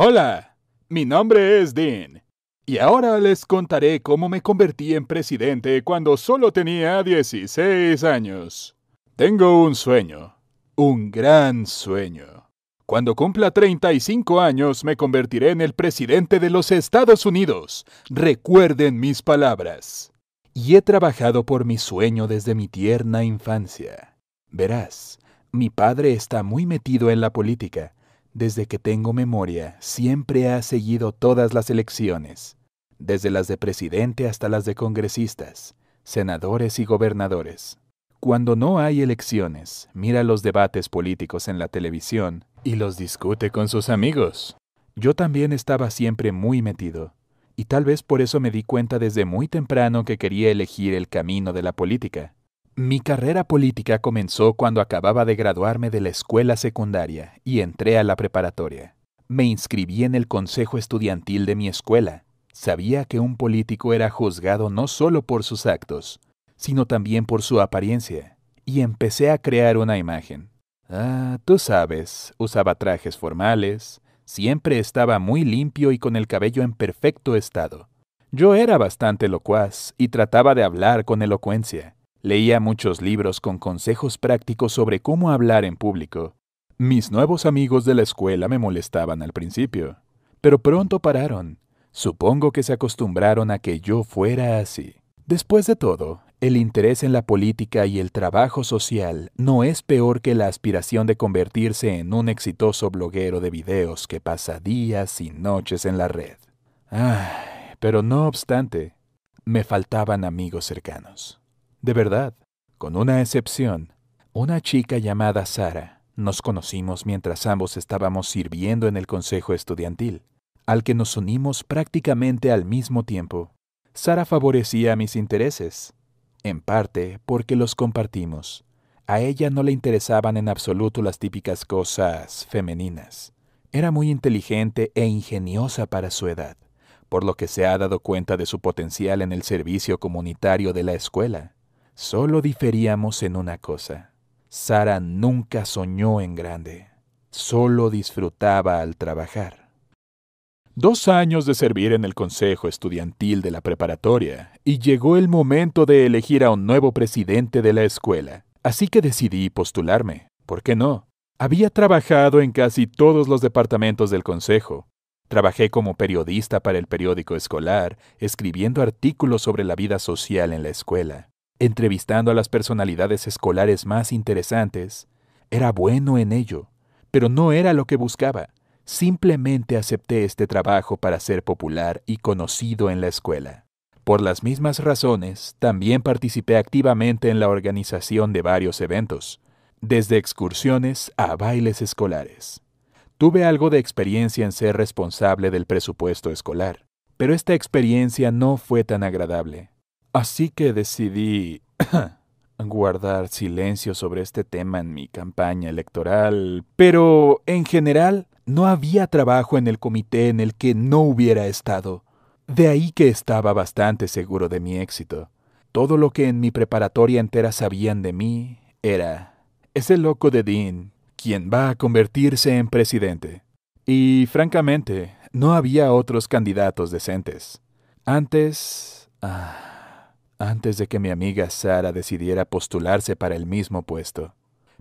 Hola, mi nombre es Dean. Y ahora les contaré cómo me convertí en presidente cuando solo tenía 16 años. Tengo un sueño, un gran sueño. Cuando cumpla 35 años me convertiré en el presidente de los Estados Unidos. Recuerden mis palabras. Y he trabajado por mi sueño desde mi tierna infancia. Verás, mi padre está muy metido en la política. Desde que tengo memoria, siempre ha seguido todas las elecciones, desde las de presidente hasta las de congresistas, senadores y gobernadores. Cuando no hay elecciones, mira los debates políticos en la televisión y los discute con sus amigos. Yo también estaba siempre muy metido, y tal vez por eso me di cuenta desde muy temprano que quería elegir el camino de la política. Mi carrera política comenzó cuando acababa de graduarme de la escuela secundaria y entré a la preparatoria. Me inscribí en el consejo estudiantil de mi escuela. Sabía que un político era juzgado no solo por sus actos, sino también por su apariencia, y empecé a crear una imagen. Ah, tú sabes, usaba trajes formales, siempre estaba muy limpio y con el cabello en perfecto estado. Yo era bastante locuaz y trataba de hablar con elocuencia. Leía muchos libros con consejos prácticos sobre cómo hablar en público. Mis nuevos amigos de la escuela me molestaban al principio, pero pronto pararon. Supongo que se acostumbraron a que yo fuera así. Después de todo, el interés en la política y el trabajo social no es peor que la aspiración de convertirse en un exitoso bloguero de videos que pasa días y noches en la red. Ay, pero no obstante, me faltaban amigos cercanos. De verdad, con una excepción, una chica llamada Sara. Nos conocimos mientras ambos estábamos sirviendo en el consejo estudiantil, al que nos unimos prácticamente al mismo tiempo. Sara favorecía mis intereses, en parte porque los compartimos. A ella no le interesaban en absoluto las típicas cosas femeninas. Era muy inteligente e ingeniosa para su edad, por lo que se ha dado cuenta de su potencial en el servicio comunitario de la escuela. Solo diferíamos en una cosa. Sara nunca soñó en grande, solo disfrutaba al trabajar. Dos años de servir en el consejo estudiantil de la preparatoria, y llegó el momento de elegir a un nuevo presidente de la escuela. Así que decidí postularme. ¿Por qué no? Había trabajado en casi todos los departamentos del consejo. Trabajé como periodista para el periódico escolar, escribiendo artículos sobre la vida social en la escuela, entrevistando a las personalidades escolares más interesantes. Era bueno en ello, pero no era lo que buscaba. Simplemente acepté este trabajo para ser popular y conocido en la escuela. Por las mismas razones, también participé activamente en la organización de varios eventos, desde excursiones a bailes escolares. Tuve algo de experiencia en ser responsable del presupuesto escolar, pero esta experiencia no fue tan agradable. Así que decidí guardar silencio sobre este tema en mi campaña electoral, pero en general no había trabajo en el comité en el que no hubiera estado. De ahí que estaba bastante seguro de mi éxito. Todo lo que en mi preparatoria entera sabían de mí era ese loco de Dean, quien va a convertirse en presidente. Y francamente, no había otros candidatos decentes. Antes... Ah, antes de que mi amiga Sara decidiera postularse para el mismo puesto.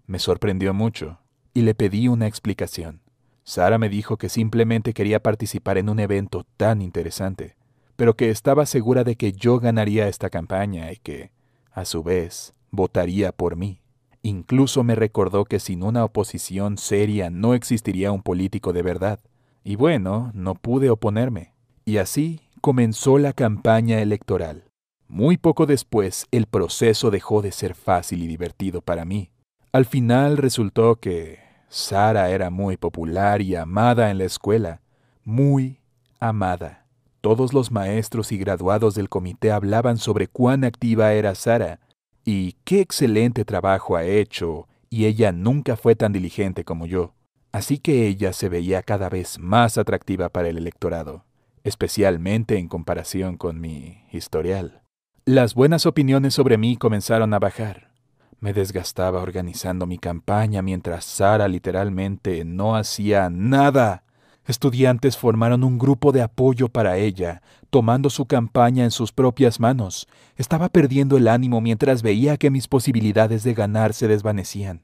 Me sorprendió mucho y le pedí una explicación. Sara me dijo que simplemente quería participar en un evento tan interesante, pero que estaba segura de que yo ganaría esta campaña y que, a su vez, votaría por mí. Incluso me recordó que sin una oposición seria no existiría un político de verdad. Y bueno, no pude oponerme. Y así comenzó la campaña electoral. Muy poco después, el proceso dejó de ser fácil y divertido para mí. Al final resultó que Sara era muy popular y amada en la escuela, muy amada. Todos los maestros y graduados del comité hablaban sobre cuán activa era Sara y qué excelente trabajo ha hecho, y ella nunca fue tan diligente como yo. Así que ella se veía cada vez más atractiva para el electorado, especialmente en comparación con mi historial. Las buenas opiniones sobre mí comenzaron a bajar. Me desgastaba organizando mi campaña mientras Sara literalmente no hacía nada. Estudiantes formaron un grupo de apoyo para ella, tomando su campaña en sus propias manos. Estaba perdiendo el ánimo mientras veía que mis posibilidades de ganar se desvanecían.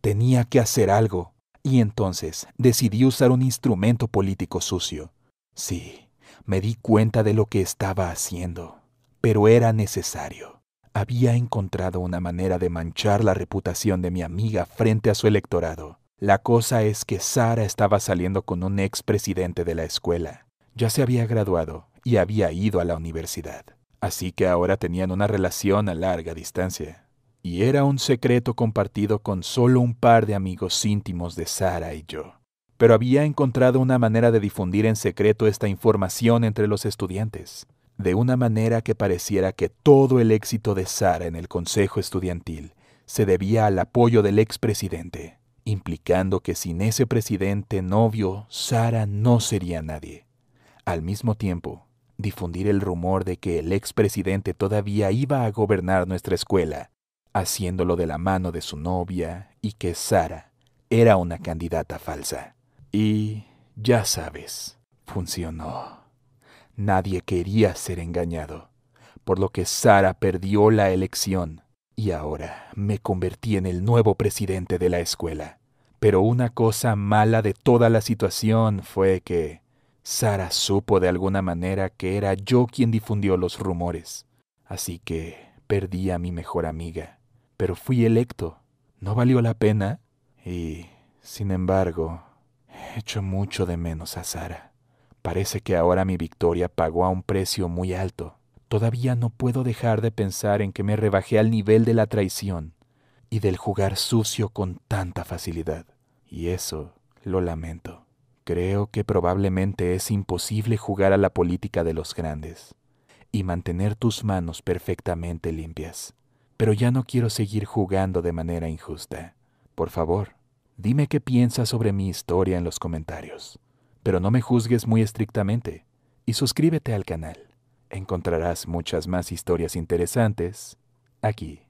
Tenía que hacer algo, y entonces decidí usar un instrumento político sucio. Sí, me di cuenta de lo que estaba haciendo, pero era necesario. Había encontrado una manera de manchar la reputación de mi amiga frente a su electorado. La cosa es que Sara estaba saliendo con un ex presidente de la escuela. Ya se había graduado y había ido a la universidad. Así que ahora tenían una relación a larga distancia. Y era un secreto compartido con solo un par de amigos íntimos de Sara y yo. Pero había encontrado una manera de difundir en secreto esta información entre los estudiantes, de una manera que pareciera que todo el éxito de Sara en el consejo estudiantil se debía al apoyo del expresidente implicando que sin ese presidente novio, Sara no sería nadie. Al mismo tiempo, difundir el rumor de que el expresidente todavía iba a gobernar nuestra escuela, haciéndolo de la mano de su novia y que Sara era una candidata falsa. Y, ya sabes, funcionó. Nadie quería ser engañado, por lo que Sara perdió la elección y ahora me convertí en el nuevo presidente de la escuela. Pero una cosa mala de toda la situación fue que Sara supo de alguna manera que era yo quien difundió los rumores. Así que perdí a mi mejor amiga. Pero fui electo. ¿No valió la pena? Y, sin embargo, echo mucho de menos a Sara. Parece que ahora mi victoria pagó a un precio muy alto. Todavía no puedo dejar de pensar en que me rebajé al nivel de la traición y del jugar sucio con tanta facilidad. Y eso lo lamento. Creo que probablemente es imposible jugar a la política de los grandes y mantener tus manos perfectamente limpias. Pero ya no quiero seguir jugando de manera injusta. Por favor, dime qué piensas sobre mi historia en los comentarios. Pero no me juzgues muy estrictamente y suscríbete al canal. Encontrarás muchas más historias interesantes aquí.